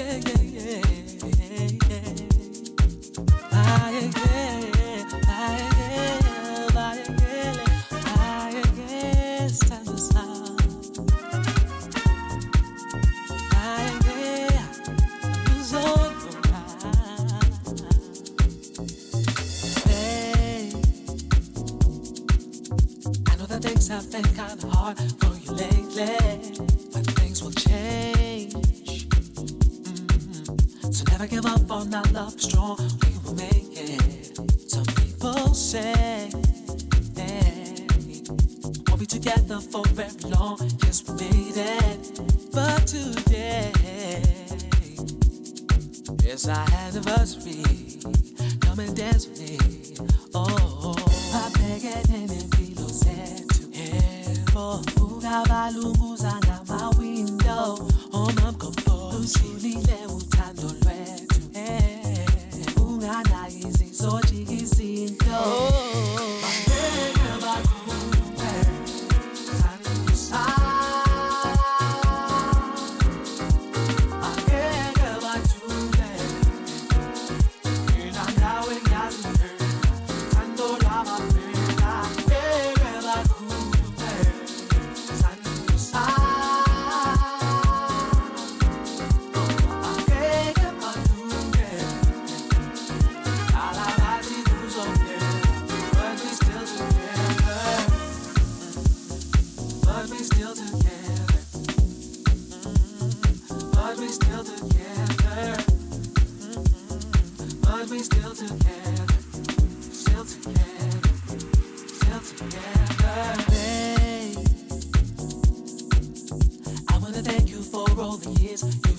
yeah, yeah, yeah.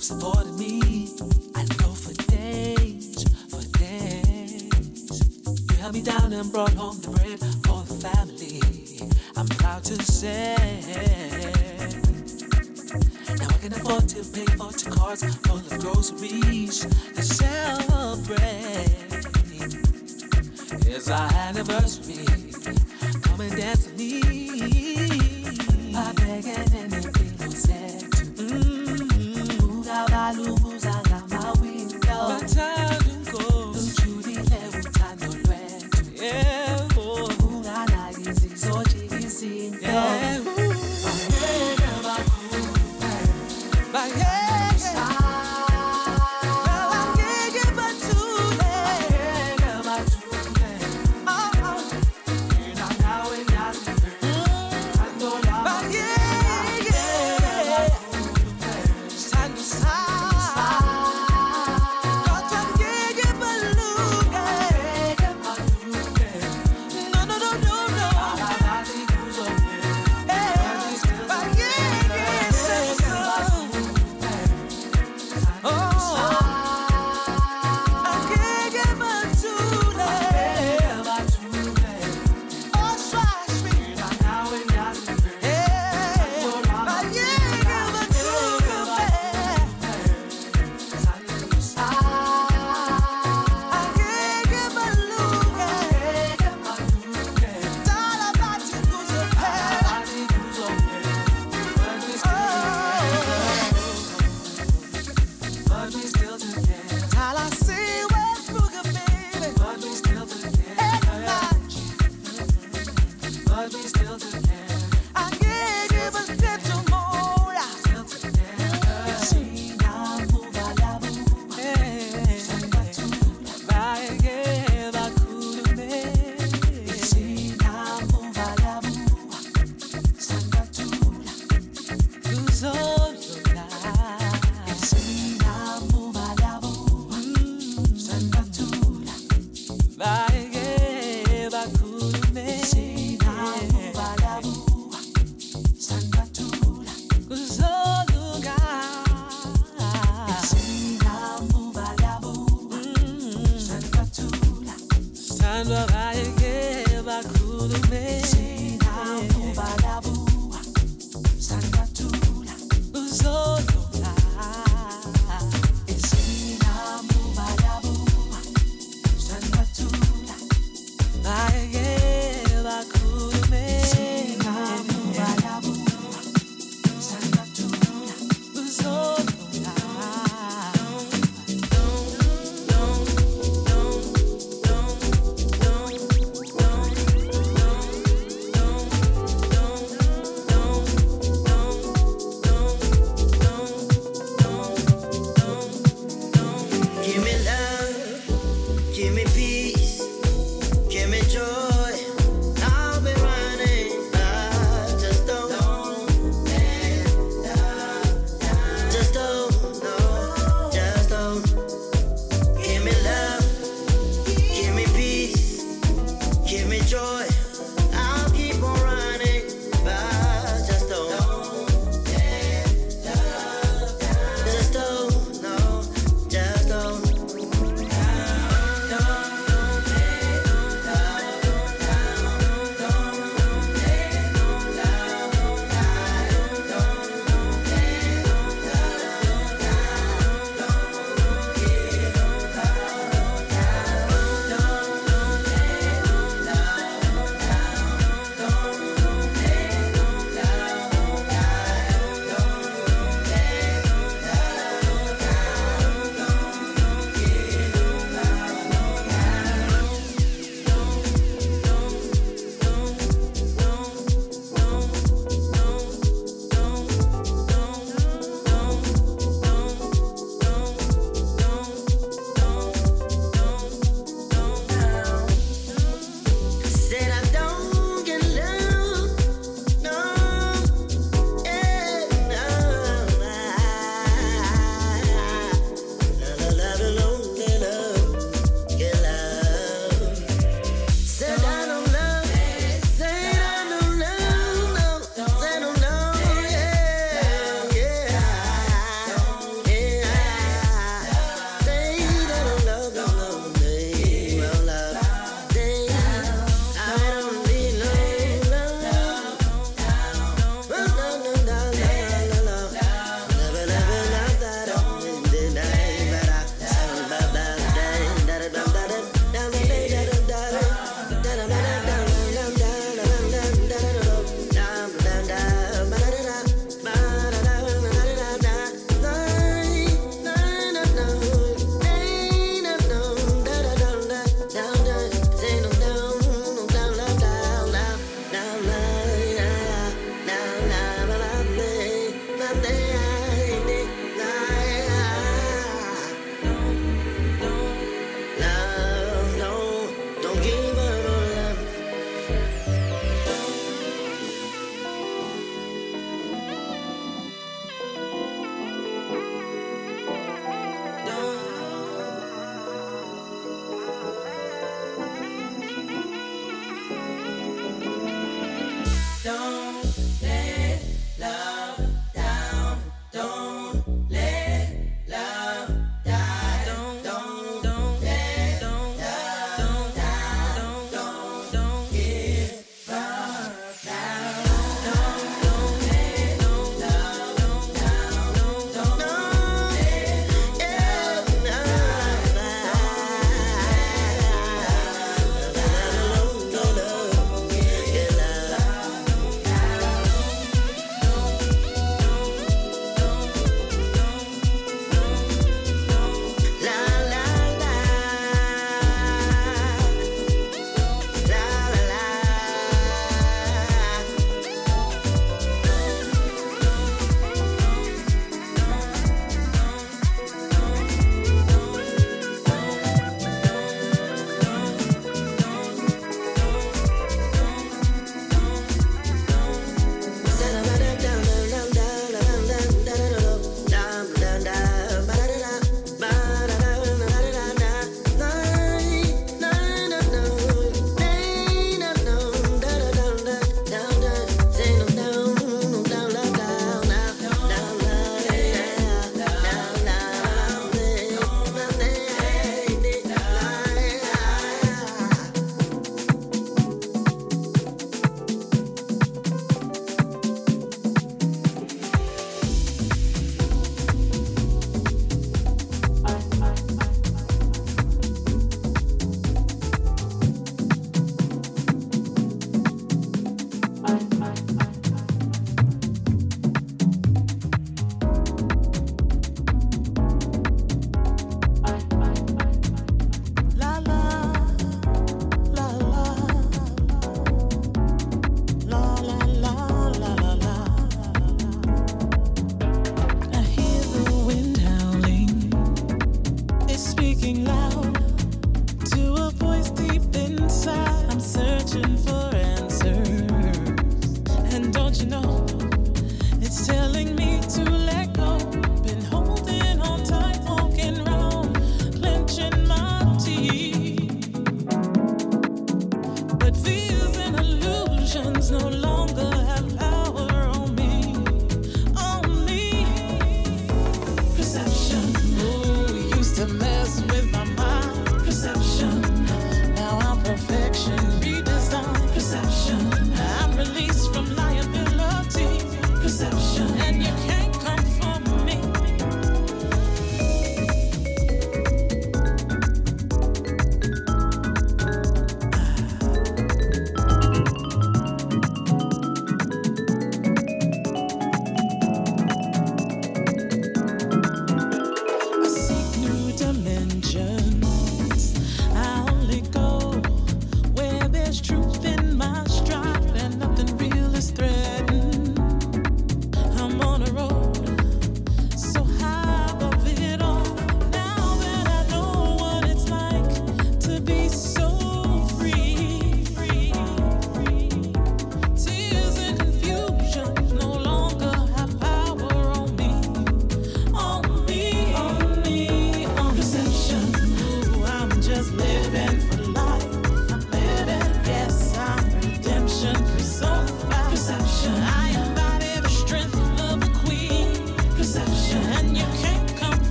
supported me. I'd go for days, for days. You held me down and brought home the bread for the family. I'm proud to say. Now I can afford to pay for two cars full of groceries to celebrate. It's our anniversary. Come and dance with me. I beg and salud.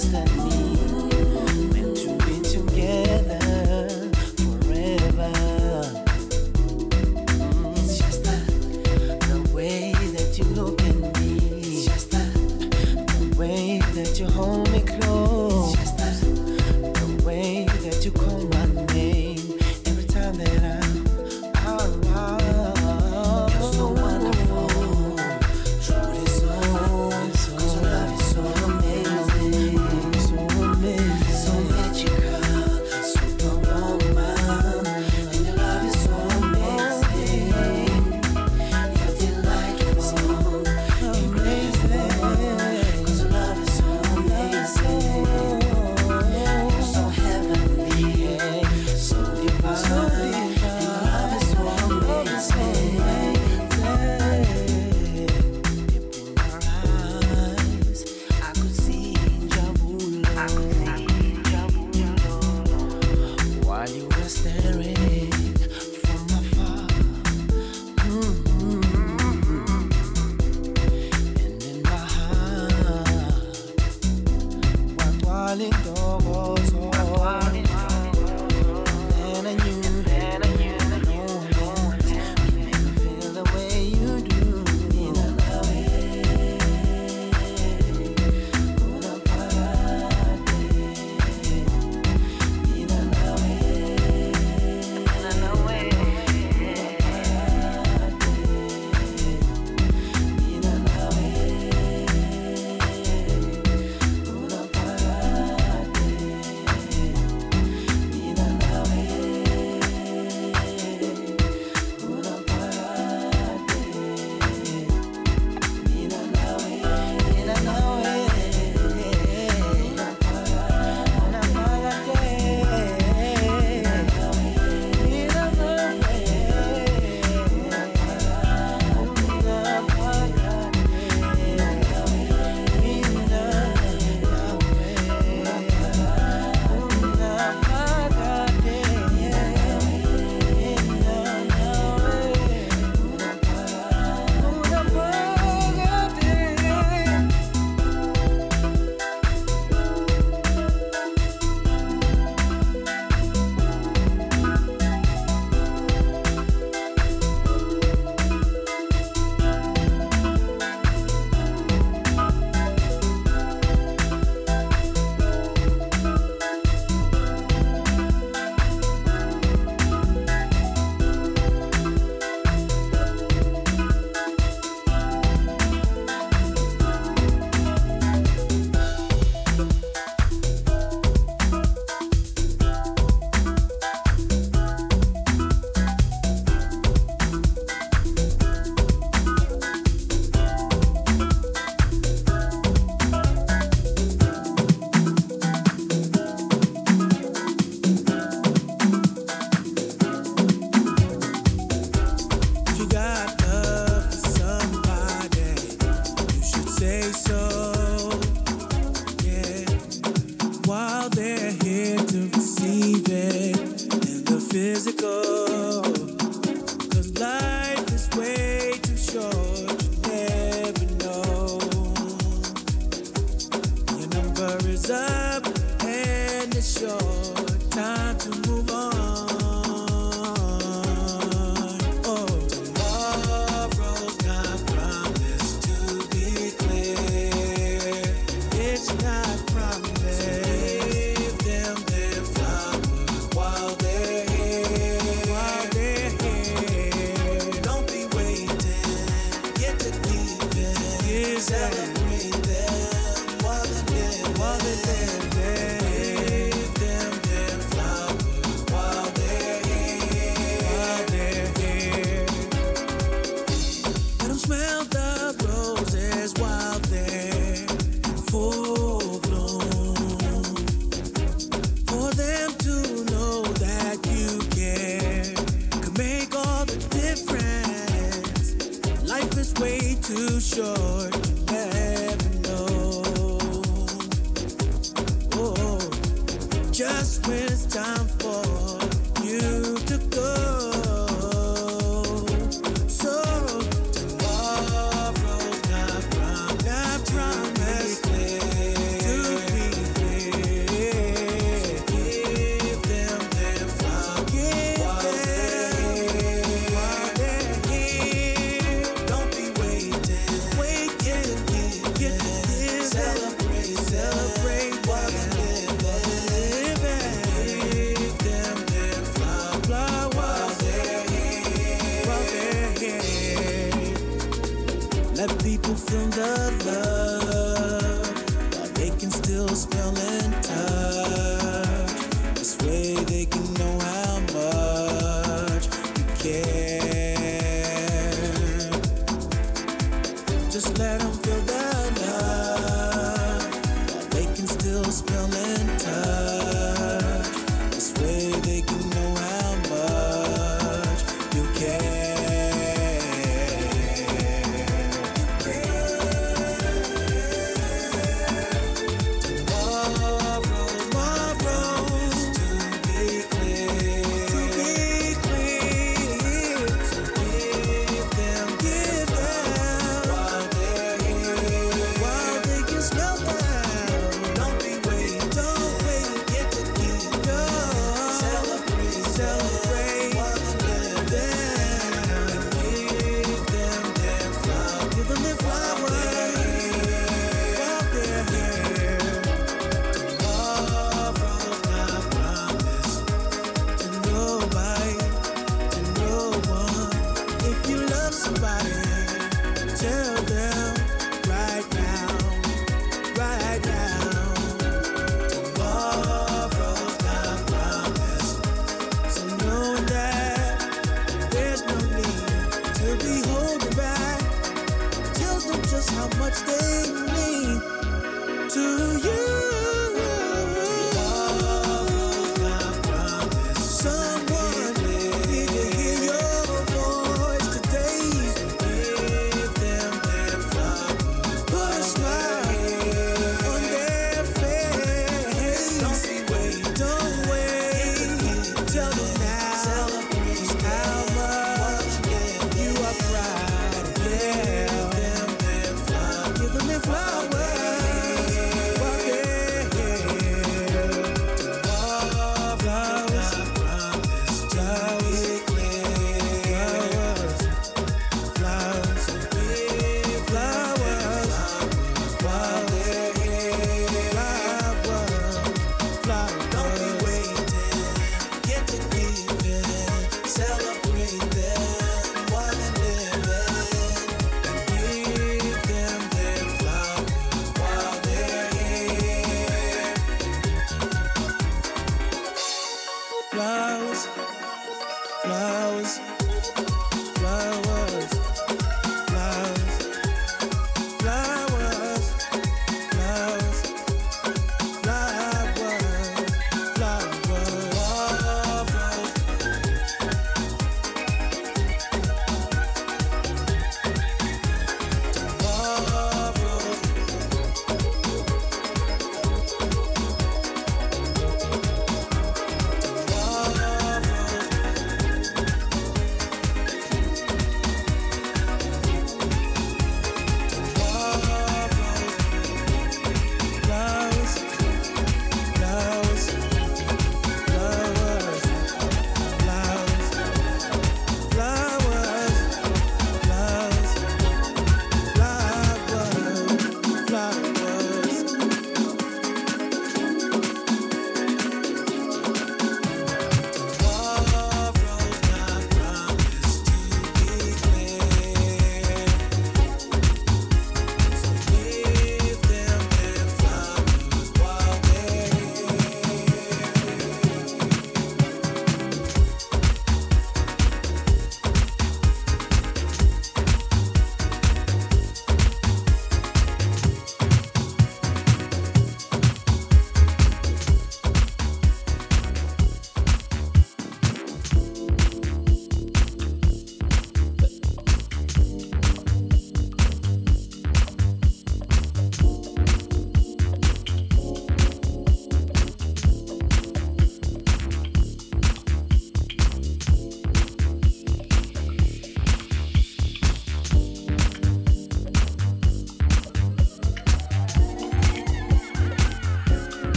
So